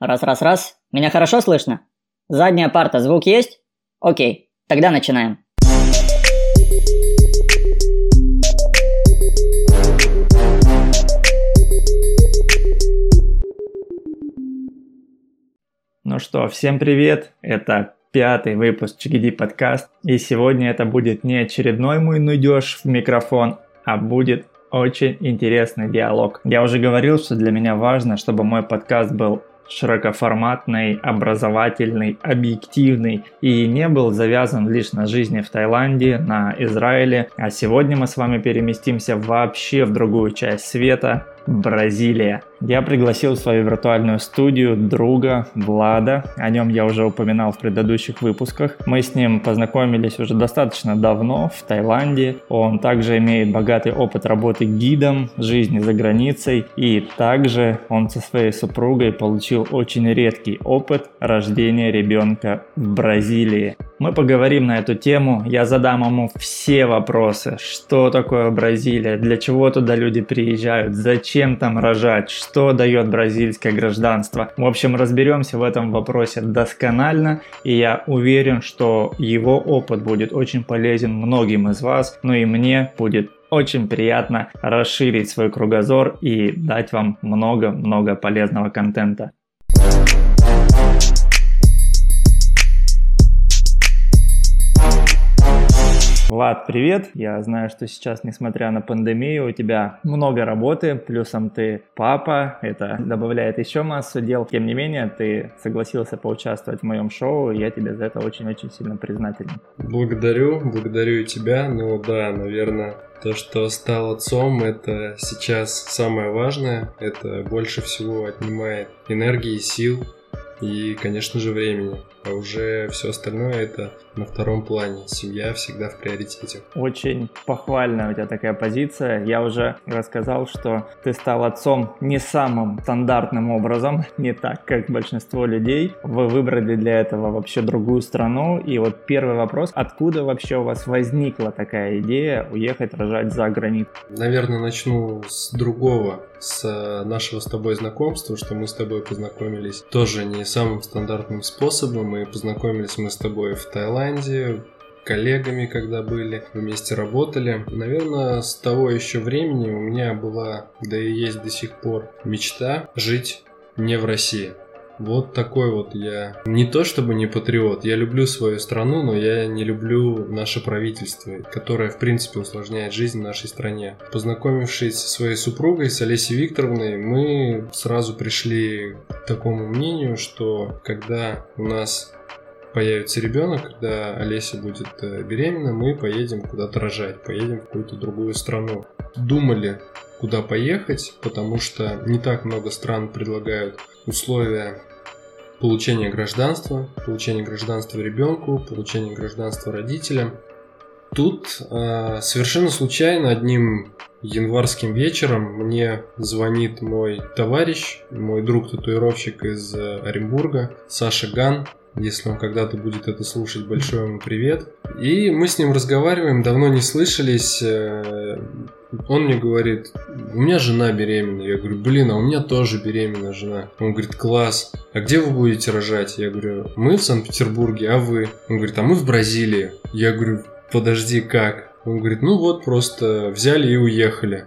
Раз-раз-раз. Меня хорошо слышно? Задняя парта, звук есть? Окей, тогда начинаем. Ну что, всем привет! Это пятый выпуск Чигиди подкаст. И сегодня это будет не очередной мой нудеж в микрофон, а будет очень интересный диалог. Я уже говорил, что для меня важно, чтобы мой подкаст был широкоформатный, образовательный, объективный и не был завязан лишь на жизни в Таиланде, на Израиле. А сегодня мы с вами переместимся вообще в другую часть света, Бразилия. Я пригласил в свою виртуальную студию друга Влада, о нем я уже упоминал в предыдущих выпусках. Мы с ним познакомились уже достаточно давно в Таиланде. Он также имеет богатый опыт работы гидом, жизни за границей. И также он со своей супругой получил очень редкий опыт рождения ребенка в Бразилии. Мы поговорим на эту тему, я задам ему все вопросы, что такое Бразилия, для чего туда люди приезжают, зачем там рожать, что дает бразильское гражданство. В общем, разберемся в этом вопросе досконально, и я уверен, что его опыт будет очень полезен многим из вас, но и мне будет очень приятно расширить свой кругозор и дать вам много-много полезного контента. Влад, привет! Я знаю, что сейчас, несмотря на пандемию, у тебя много работы, плюсом ты папа, это добавляет еще массу дел. Тем не менее, ты согласился поучаствовать в моем шоу, и я тебе за это очень-очень сильно признателен. Благодарю, благодарю и тебя. Ну да, наверное, то, что стал отцом, это сейчас самое важное. Это больше всего отнимает энергии, сил и, конечно же, времени. А уже все остальное это на втором плане. Семья всегда в приоритете. Очень похвальная у тебя такая позиция. Я уже рассказал, что ты стал отцом не самым стандартным образом, не так, как большинство людей. Вы выбрали для этого вообще другую страну. И вот первый вопрос, откуда вообще у вас возникла такая идея уехать рожать за границу? Наверное, начну с другого, с нашего с тобой знакомства, что мы с тобой познакомились тоже не самым стандартным способом. Мы познакомились мы с тобой в Таиланде, коллегами, когда были, вместе работали. Наверное, с того еще времени у меня была, да и есть до сих пор, мечта жить не в России. Вот такой вот я. Не то чтобы не патриот, я люблю свою страну, но я не люблю наше правительство, которое, в принципе, усложняет жизнь в нашей стране. Познакомившись со своей супругой, с Олесей Викторовной, мы сразу пришли к такому мнению, что когда у нас появится ребенок, когда Олеся будет э, беременна, мы поедем куда-то рожать, поедем в какую-то другую страну. Думали, куда поехать, потому что не так много стран предлагают условия получения гражданства, получения гражданства ребенку, получения гражданства родителям. Тут э, совершенно случайно одним январским вечером мне звонит мой товарищ, мой друг-татуировщик из э, Оренбурга, Саша Ган, если он когда-то будет это слушать, большой ему привет. И мы с ним разговариваем, давно не слышались. Он мне говорит, у меня жена беременна. Я говорю, блин, а у меня тоже беременна жена. Он говорит, класс. А где вы будете рожать? Я говорю, мы в Санкт-Петербурге, а вы? Он говорит, а мы в Бразилии. Я говорю, подожди, как? Он говорит, ну вот, просто взяли и уехали.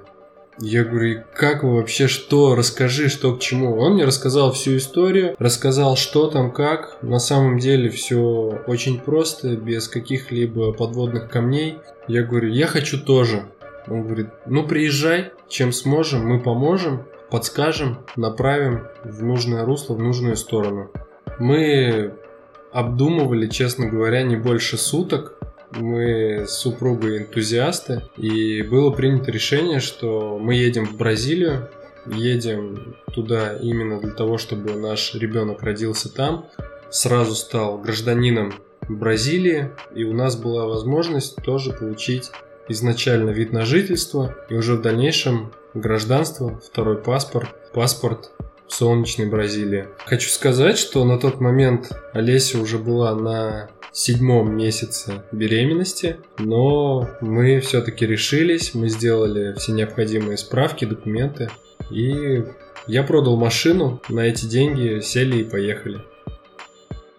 Я говорю, как вы вообще, что, расскажи, что к чему. Он мне рассказал всю историю, рассказал, что там, как. На самом деле все очень просто, без каких-либо подводных камней. Я говорю, я хочу тоже. Он говорит, ну приезжай, чем сможем, мы поможем, подскажем, направим в нужное русло, в нужную сторону. Мы обдумывали, честно говоря, не больше суток мы с супругой энтузиасты, и было принято решение, что мы едем в Бразилию, едем туда именно для того, чтобы наш ребенок родился там, сразу стал гражданином Бразилии, и у нас была возможность тоже получить изначально вид на жительство и уже в дальнейшем гражданство, второй паспорт, паспорт солнечной Бразилии. Хочу сказать, что на тот момент Олеся уже была на седьмом месяце беременности, но мы все-таки решились, мы сделали все необходимые справки, документы и Я продал машину, на эти деньги сели и поехали.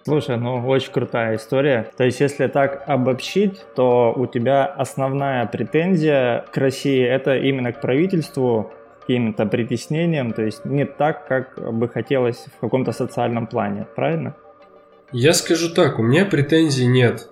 Слушай, ну очень крутая история. То есть, если так обобщить, то у тебя основная претензия к России это именно к правительству, каким-то притеснением, то есть не так, как бы хотелось в каком-то социальном плане, правильно? Я скажу так, у меня претензий нет.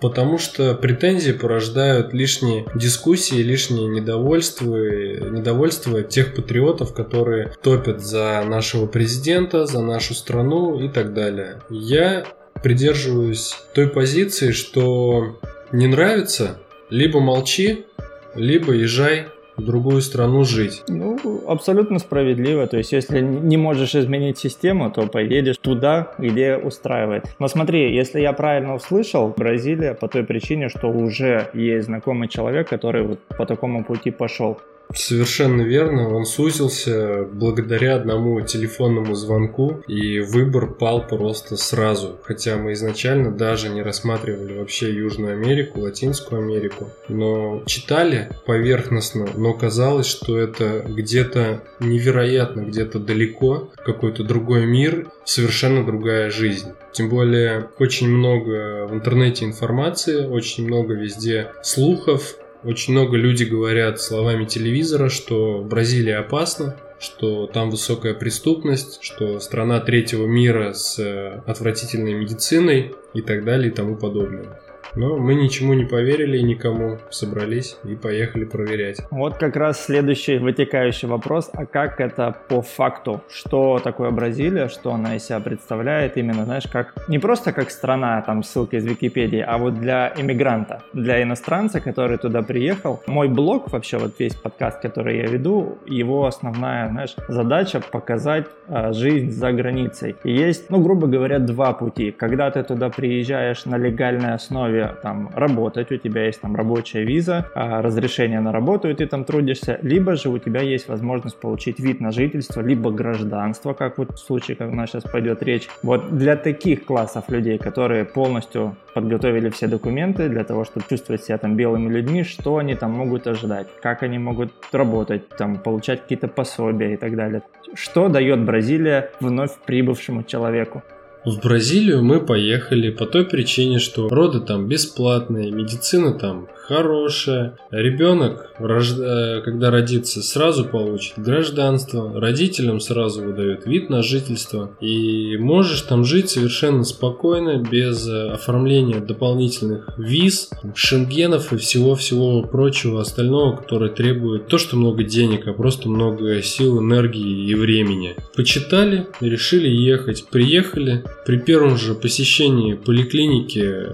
Потому что претензии порождают лишние дискуссии, лишнее недовольство, недовольство тех патриотов, которые топят за нашего президента, за нашу страну и так далее. Я придерживаюсь той позиции, что не нравится, либо молчи, либо езжай в другую страну жить. Ну, абсолютно справедливо. То есть, если не можешь изменить систему, то поедешь туда, где устраивает. Но смотри, если я правильно услышал, Бразилия по той причине, что уже есть знакомый человек, который вот по такому пути пошел. Совершенно верно, он сузился благодаря одному телефонному звонку, и выбор пал просто сразу. Хотя мы изначально даже не рассматривали вообще Южную Америку, Латинскую Америку, но читали поверхностно, но казалось, что это где-то невероятно, где-то далеко, какой-то другой мир, совершенно другая жизнь. Тем более очень много в интернете информации, очень много везде слухов, очень много людей говорят словами телевизора, что Бразилия опасна, что там высокая преступность, что страна третьего мира с э, отвратительной медициной и так далее и тому подобное. Но мы ничему не поверили и никому собрались и поехали проверять. Вот как раз следующий вытекающий вопрос, а как это по факту? Что такое Бразилия, что она из себя представляет именно, знаешь, как не просто как страна, там ссылка из Википедии, а вот для иммигранта, для иностранца, который туда приехал. Мой блог, вообще вот весь подкаст, который я веду, его основная, знаешь, задача показать а, жизнь за границей. И есть, ну, грубо говоря, два пути. Когда ты туда приезжаешь на легальной основе там работать, у тебя есть там рабочая виза, а, разрешение на работу, и ты там трудишься, либо же у тебя есть возможность получить вид на жительство, либо гражданство, как вот в случае, как у нас сейчас пойдет речь. Вот для таких классов людей, которые полностью подготовили все документы для того, чтобы чувствовать себя там белыми людьми, что они там могут ожидать, как они могут работать, там, получать какие-то пособия и так далее. Что дает Бразилия вновь прибывшему человеку? В Бразилию мы поехали по той причине, что роды там бесплатные, медицина там хорошая. Ребенок, когда родится, сразу получит гражданство, родителям сразу выдают вид на жительство. И можешь там жить совершенно спокойно, без э, оформления дополнительных виз, шенгенов и всего-всего прочего остального, которое требует то, что много денег, а просто много сил, энергии и времени. Почитали, решили ехать. Приехали. При первом же посещении поликлиники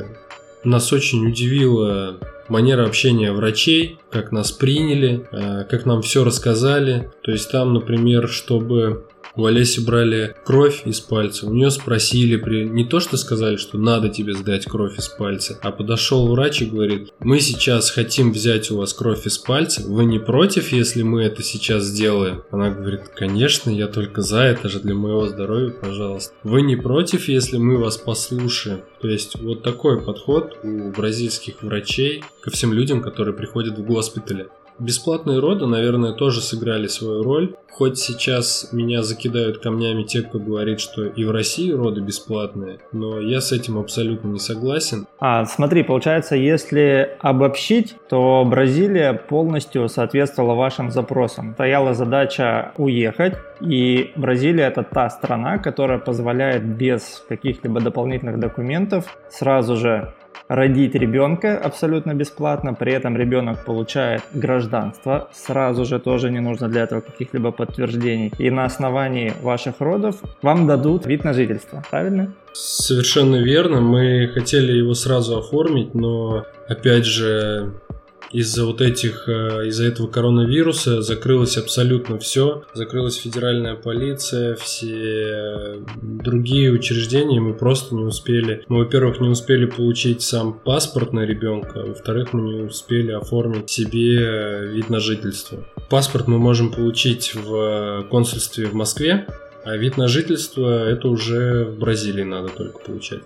нас очень удивило манера общения врачей, как нас приняли, э, как нам все рассказали. То есть там, например, чтобы у Олеси брали кровь из пальца, у нее спросили, при... не то что сказали, что надо тебе сдать кровь из пальца, а подошел врач и говорит, мы сейчас хотим взять у вас кровь из пальца, вы не против, если мы это сейчас сделаем? Она говорит, конечно, я только за, это же для моего здоровья, пожалуйста. Вы не против, если мы вас послушаем? То есть вот такой подход у бразильских врачей ко всем людям, которые приходят в госпитале. Бесплатные роды, наверное, тоже сыграли свою роль. Хоть сейчас меня закидают камнями те, кто говорит, что и в России роды бесплатные, но я с этим абсолютно не согласен. А, смотри, получается, если обобщить, то Бразилия полностью соответствовала вашим запросам. Стояла задача уехать, и Бразилия это та страна, которая позволяет без каких-либо дополнительных документов сразу же родить ребенка абсолютно бесплатно, при этом ребенок получает гражданство, сразу же тоже не нужно для этого каких-либо подтверждений. И на основании ваших родов вам дадут вид на жительство, правильно? Совершенно верно, мы хотели его сразу оформить, но опять же из-за вот этих, э, из-за этого коронавируса закрылось абсолютно все. Закрылась федеральная полиция, все другие учреждения, мы просто не успели. Мы, во-первых, не успели получить сам паспорт на ребенка, во-вторых, мы не успели оформить себе вид на жительство. Паспорт мы можем получить в консульстве в Москве, а вид на жительство это уже в Бразилии надо только получать.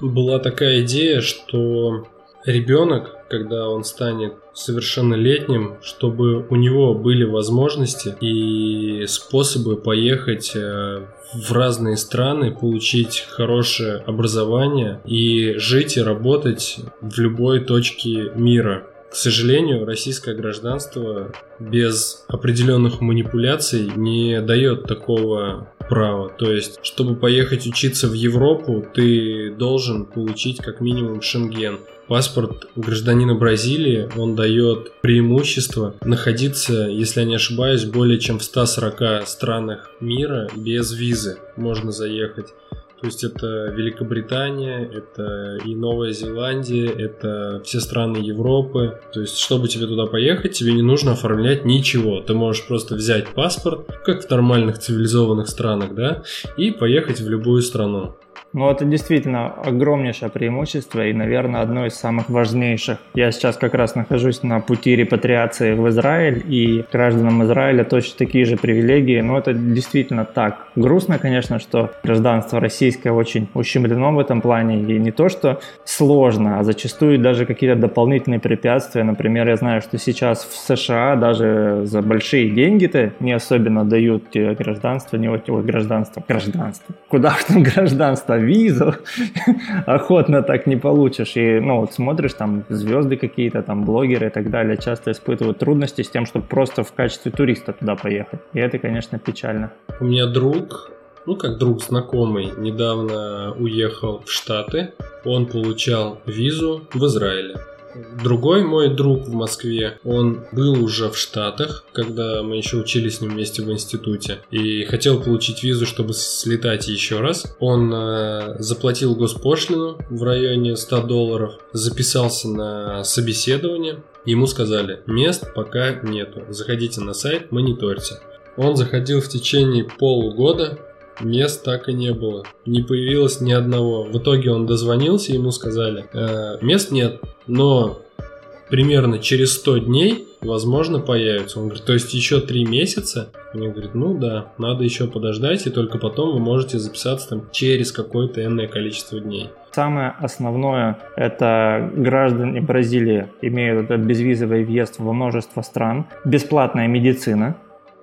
Была такая идея, что ребенок когда он станет совершеннолетним, чтобы у него были возможности и способы поехать э, в разные страны, получить хорошее образование и жить и работать в любой точке мира. К сожалению, российское гражданство без определенных манипуляций не дает такого права. То есть, чтобы поехать учиться в Европу, ты должен получить как минимум шенген. Паспорт гражданина Бразилии, он дает преимущество находиться, если я не ошибаюсь, более чем в 140 странах мира без визы можно заехать. То есть это Великобритания, это и Новая Зеландия, это все страны Европы. То есть, чтобы тебе туда поехать, тебе не нужно оформлять ничего. Ты можешь просто взять паспорт, как в нормальных цивилизованных странах, да, и поехать в любую страну. Ну, это действительно огромнейшее преимущество и, наверное, одно из самых важнейших. Я сейчас как раз нахожусь на пути репатриации в Израиль, и гражданам Израиля точно такие же привилегии, но это действительно так. Грустно, конечно, что гражданство российское очень ущемлено в этом плане, и не то, что сложно, а зачастую даже какие-то дополнительные препятствия. Например, я знаю, что сейчас в США даже за большие деньги-то не особенно дают гражданство, не вот гражданство, гражданство. Куда в там гражданство? Визу, охотно так не получишь. И, ну, вот смотришь, там, звезды какие-то, там, блогеры и так далее, часто испытывают трудности с тем, чтобы просто в качестве туриста туда поехать. И это, конечно, печально. У меня друг, ну, как друг знакомый, недавно уехал в Штаты. Он получал визу в Израиле. Другой мой друг в Москве, он был уже в Штатах, когда мы еще учились с ним вместе в институте, и хотел получить визу, чтобы слетать еще раз. Он э, заплатил госпошлину в районе 100 долларов, записался на собеседование, ему сказали, мест пока нету, заходите на сайт, мониторьте. Он заходил в течение полугода, мест так и не было. Не появилось ни одного. В итоге он дозвонился, ему сказали, э, мест нет, но примерно через 100 дней, возможно, появится. Он говорит, то есть еще 3 месяца? Мне говорит, ну да, надо еще подождать, и только потом вы можете записаться там через какое-то энное количество дней. Самое основное – это граждане Бразилии имеют этот безвизовый въезд во множество стран, бесплатная медицина,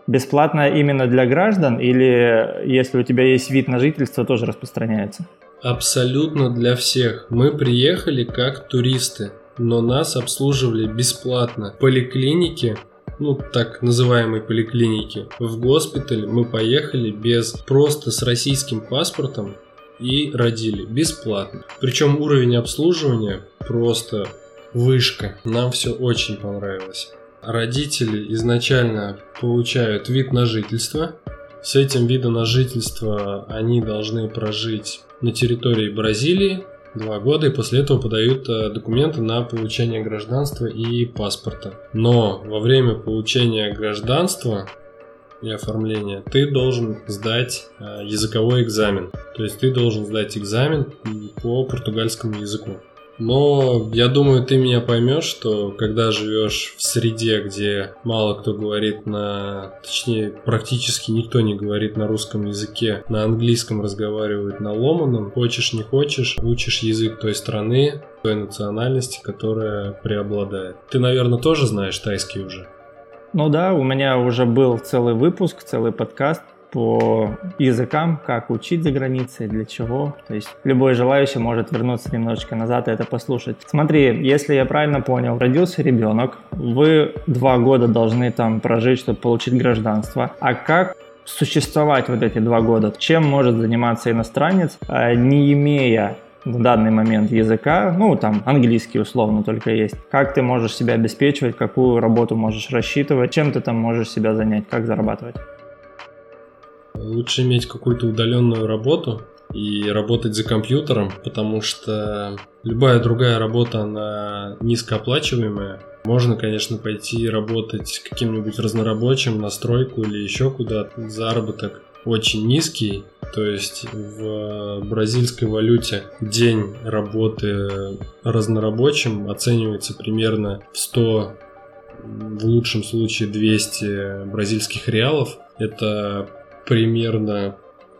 бесплатно именно для граждан или если у тебя есть вид на жительство, тоже распространяется? Абсолютно для всех. Мы приехали как туристы, но нас обслуживали бесплатно. Поликлиники ну, так называемой поликлиники. В госпиталь мы поехали без просто с российским паспортом и родили бесплатно. Причем уровень обслуживания просто вышка. Нам все очень понравилось родители изначально получают вид на жительство. С этим видом на жительство они должны прожить на территории Бразилии два года и после этого подают э, документы на получение гражданства и паспорта. Но во время получения гражданства и оформления ты должен сдать э, языковой экзамен. То есть ты должен сдать экзамен по португальскому языку. Но я думаю, ты меня поймешь, что когда живешь в среде, где мало кто говорит на... Точнее, практически никто не говорит на русском языке, на английском разговаривают на ломаном, хочешь не хочешь, учишь язык той страны, той национальности, которая преобладает. Ты, наверное, тоже знаешь тайский уже? Ну да, у меня уже был целый выпуск, целый подкаст по языкам, как учить за границей, для чего. То есть любой желающий может вернуться немножечко назад и это послушать. Смотри, если я правильно понял, родился ребенок, вы два года должны там прожить, чтобы получить гражданство. А как существовать вот эти два года? Чем может заниматься иностранец, а, не имея в данный момент языка, ну, там, английский условно только есть. Как ты можешь себя обеспечивать, какую работу можешь рассчитывать, чем ты там можешь себя занять, как зарабатывать? Лучше иметь какую-то удаленную работу и работать за компьютером, потому что любая другая работа, она низкооплачиваемая. Можно, конечно, пойти работать каким-нибудь разнорабочим на стройку или еще куда-то. Заработок очень низкий, то есть в бразильской валюте день работы разнорабочим оценивается примерно в 100, в лучшем случае 200 бразильских реалов. Это примерно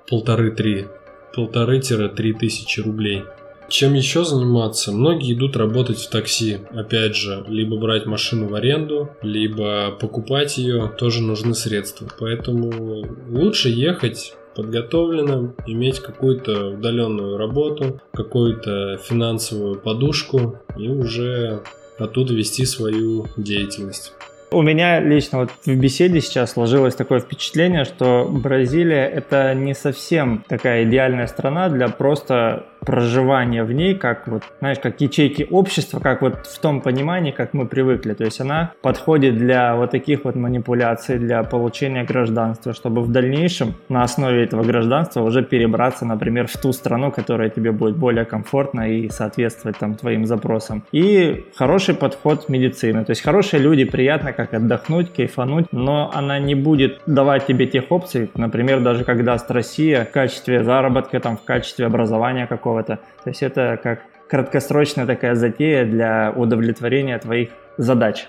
полторы-три полторы-три тысячи рублей. Чем еще заниматься? Многие идут работать в такси. Опять же, либо брать машину в аренду, либо покупать ее, тоже нужны средства. Поэтому лучше ехать подготовленным, иметь какую-то удаленную работу, какую-то финансовую подушку и уже оттуда вести свою деятельность. У меня лично вот в беседе сейчас сложилось такое впечатление, что Бразилия это не совсем такая идеальная страна для просто проживание в ней, как вот, знаешь, как ячейки общества, как вот в том понимании, как мы привыкли. То есть она подходит для вот таких вот манипуляций, для получения гражданства, чтобы в дальнейшем на основе этого гражданства уже перебраться, например, в ту страну, которая тебе будет более комфортна и соответствовать там твоим запросам. И хороший подход медицины. То есть хорошие люди, приятно как отдохнуть, кайфануть, но она не будет давать тебе тех опций, например, даже когда даст Россия в качестве заработка, там, в качестве образования какого какого-то. То есть это как краткосрочная такая затея для удовлетворения твоих задач.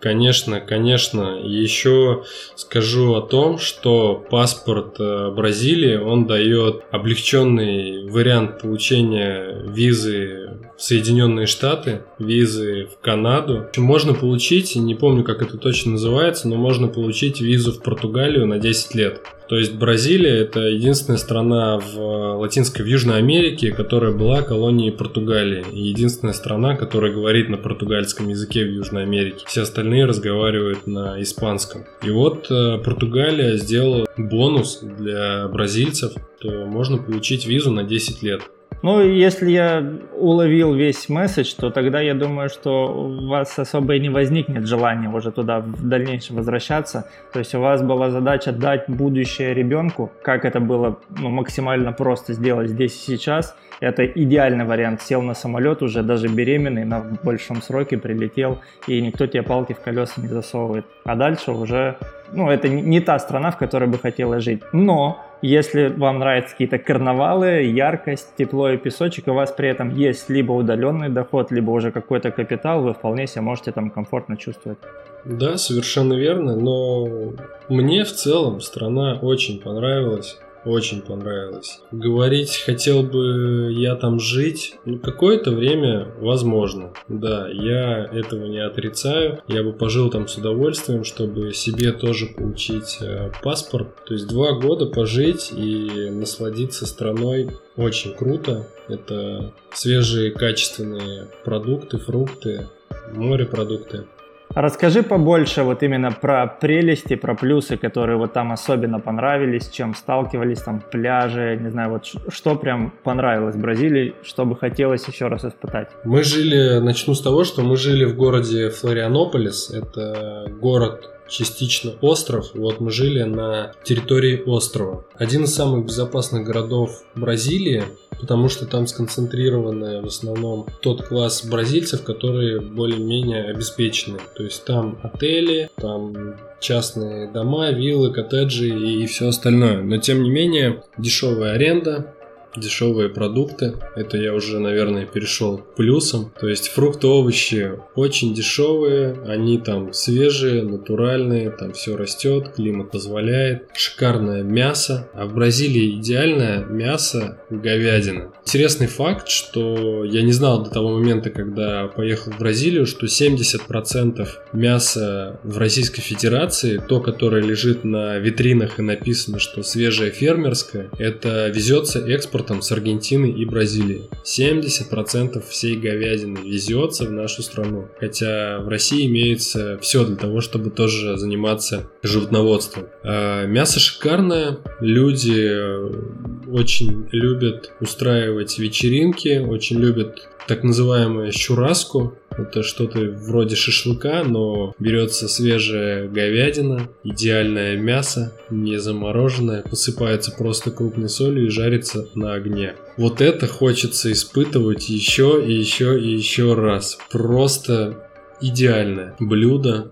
Конечно, конечно. Еще скажу о том, что паспорт э, Бразилии, он дает облегченный вариант получения визы в Соединенные Штаты, визы в Канаду. Можно получить, не помню, как это точно называется, но можно получить визу в Португалию на 10 лет. То есть Бразилия это единственная страна в Латинской, в Южной Америке, которая была колонией Португалии. И единственная страна, которая говорит на португальском языке в Южной Америке. Все остальные разговаривают на испанском. И вот э, Португалия сделала бонус для бразильцев, то можно получить визу на 10 лет. Ну, если я уловил весь месседж, то тогда я думаю, что у вас особо и не возникнет желания уже туда в дальнейшем возвращаться. То есть у вас была задача дать будущее ребенку, как это было ну, максимально просто сделать здесь и сейчас. Это идеальный вариант. Сел на самолет уже даже беременный, на большом сроке прилетел, и никто тебе палки в колеса не засовывает. А дальше уже, ну, это не та страна, в которой бы хотелось жить. Но если вам нравятся какие-то карнавалы, яркость, тепло и песочек, у вас при этом есть либо удаленный доход, либо уже какой-то капитал, вы вполне себя можете там комфортно чувствовать. Да, совершенно верно, но мне в целом страна очень понравилась очень понравилось. Говорить, хотел бы я там жить, ну, какое-то время возможно. Да, я этого не отрицаю. Я бы пожил там с удовольствием, чтобы себе тоже получить э, паспорт. То есть два года пожить и насладиться страной очень круто. Это свежие качественные продукты, фрукты, морепродукты. Расскажи побольше вот именно про прелести, про плюсы, которые вот там особенно понравились, чем сталкивались, там пляжи, не знаю, вот что прям понравилось Бразилии, что бы хотелось еще раз испытать. Мы жили, начну с того, что мы жили в городе Флорианополис, это город частично остров. Вот мы жили на территории острова. Один из самых безопасных городов Бразилии, потому что там сконцентрированы в основном тот класс бразильцев, которые более-менее обеспечены. То есть там отели, там частные дома, виллы, коттеджи и все остальное. Но тем не менее дешевая аренда, дешевые продукты. Это я уже, наверное, перешел к плюсам. То есть фрукты, овощи очень дешевые, они там свежие, натуральные, там все растет, климат позволяет. Шикарное мясо. А в Бразилии идеальное мясо говядина. Интересный факт, что я не знал до того момента, когда поехал в Бразилию, что 70% мяса в Российской Федерации, то, которое лежит на витринах и написано, что свежее фермерское, это везется экспорт импортом с Аргентины и Бразилии. 70% всей говядины везется в нашу страну. Хотя в России имеется все для того, чтобы тоже заниматься животноводством. А мясо шикарное. Люди очень любят устраивать вечеринки, очень любят так называемую щураску. Это что-то вроде шашлыка, но берется свежая говядина, идеальное мясо, не замороженное, посыпается просто крупной солью и жарится на огне. Вот это хочется испытывать еще и еще и еще раз. Просто идеальное блюдо,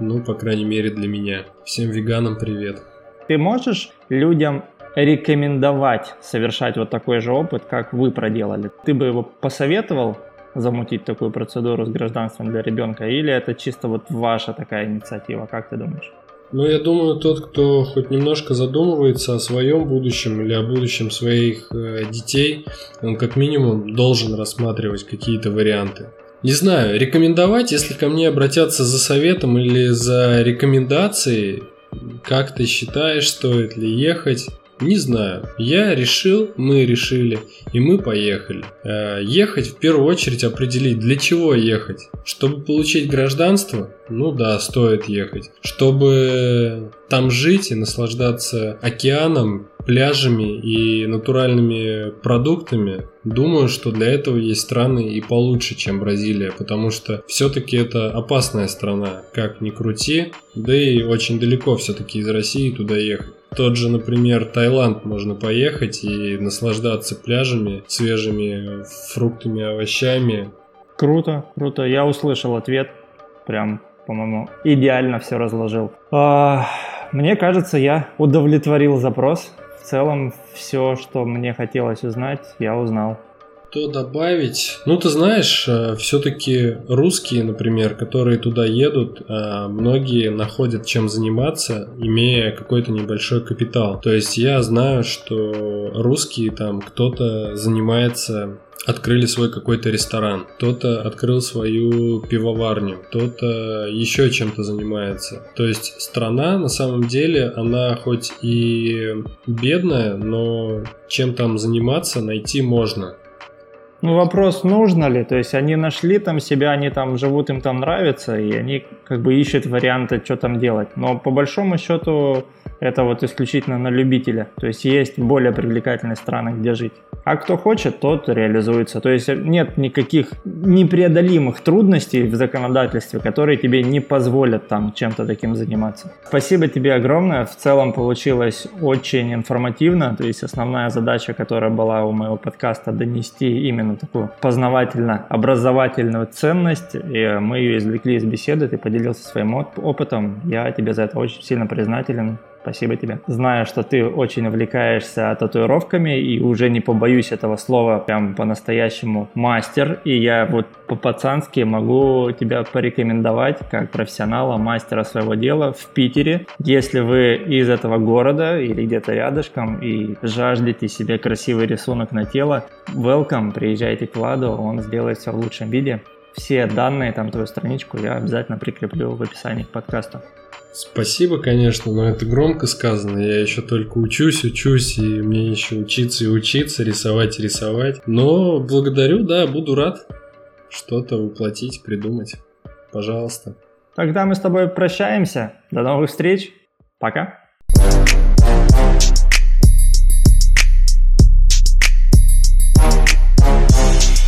ну, по крайней мере, для меня. Всем веганам привет. Ты можешь людям рекомендовать совершать вот такой же опыт, как вы проделали? Ты бы его посоветовал замутить такую процедуру с гражданством для ребенка, или это чисто вот ваша такая инициатива, как ты думаешь? Ну, я думаю, тот, кто хоть немножко задумывается о своем будущем или о будущем своих э, детей, он как минимум должен рассматривать какие-то варианты. Не знаю, рекомендовать, если ко мне обратятся за советом или за рекомендацией, как ты считаешь, стоит ли ехать? Не знаю. Я решил, мы решили, и мы поехали. Э, ехать в первую очередь определить, для чего ехать. Чтобы получить гражданство? Ну да, стоит ехать. Чтобы там жить и наслаждаться океаном, пляжами и натуральными продуктами, думаю, что для этого есть страны и получше, чем Бразилия, потому что все-таки это опасная страна, как ни крути, да и очень далеко все-таки из России туда ехать. Тот же, например, Таиланд можно поехать и наслаждаться пляжами, свежими фруктами, овощами. Круто, круто. Я услышал ответ. Прям, по-моему, идеально все разложил. А, мне кажется, я удовлетворил запрос. В целом, все, что мне хотелось узнать, я узнал. Что добавить? Ну, ты знаешь, э, все-таки русские, например, которые туда едут, э, многие находят чем заниматься, имея какой-то небольшой капитал. То есть я знаю, что русские там кто-то занимается открыли свой какой-то ресторан, кто-то открыл свою пивоварню, кто-то еще чем-то занимается. То есть страна на самом деле, она хоть и бедная, но чем там заниматься найти можно. Ну, вопрос, нужно ли, то есть они нашли там себя, они там живут, им там нравится, и они как бы ищут варианты, что там делать. Но по большому счету это вот исключительно на любителя. То есть есть более привлекательные страны, где жить. А кто хочет, тот реализуется. То есть нет никаких непреодолимых трудностей в законодательстве, которые тебе не позволят там чем-то таким заниматься. Спасибо тебе огромное. В целом получилось очень информативно. То есть основная задача, которая была у моего подкаста, донести именно такую познавательно-образовательную ценность. И мы ее извлекли из беседы. Ты поделился своим опытом. Я тебе за это очень сильно признателен. Спасибо тебе. Знаю, что ты очень увлекаешься татуировками и уже не побоюсь этого слова, прям по-настоящему мастер. И я вот по-пацански могу тебя порекомендовать как профессионала, мастера своего дела в Питере. Если вы из этого города или где-то рядышком и жаждете себе красивый рисунок на тело, welcome, приезжайте к Владу, он сделает все в лучшем виде. Все данные, там твою страничку я обязательно прикреплю в описании к подкасту. Спасибо, конечно, но это громко сказано. Я еще только учусь, учусь, и мне еще учиться и учиться, рисовать и рисовать. Но благодарю, да, буду рад что-то воплотить, придумать. Пожалуйста. Тогда мы с тобой прощаемся. До новых встреч. Пока.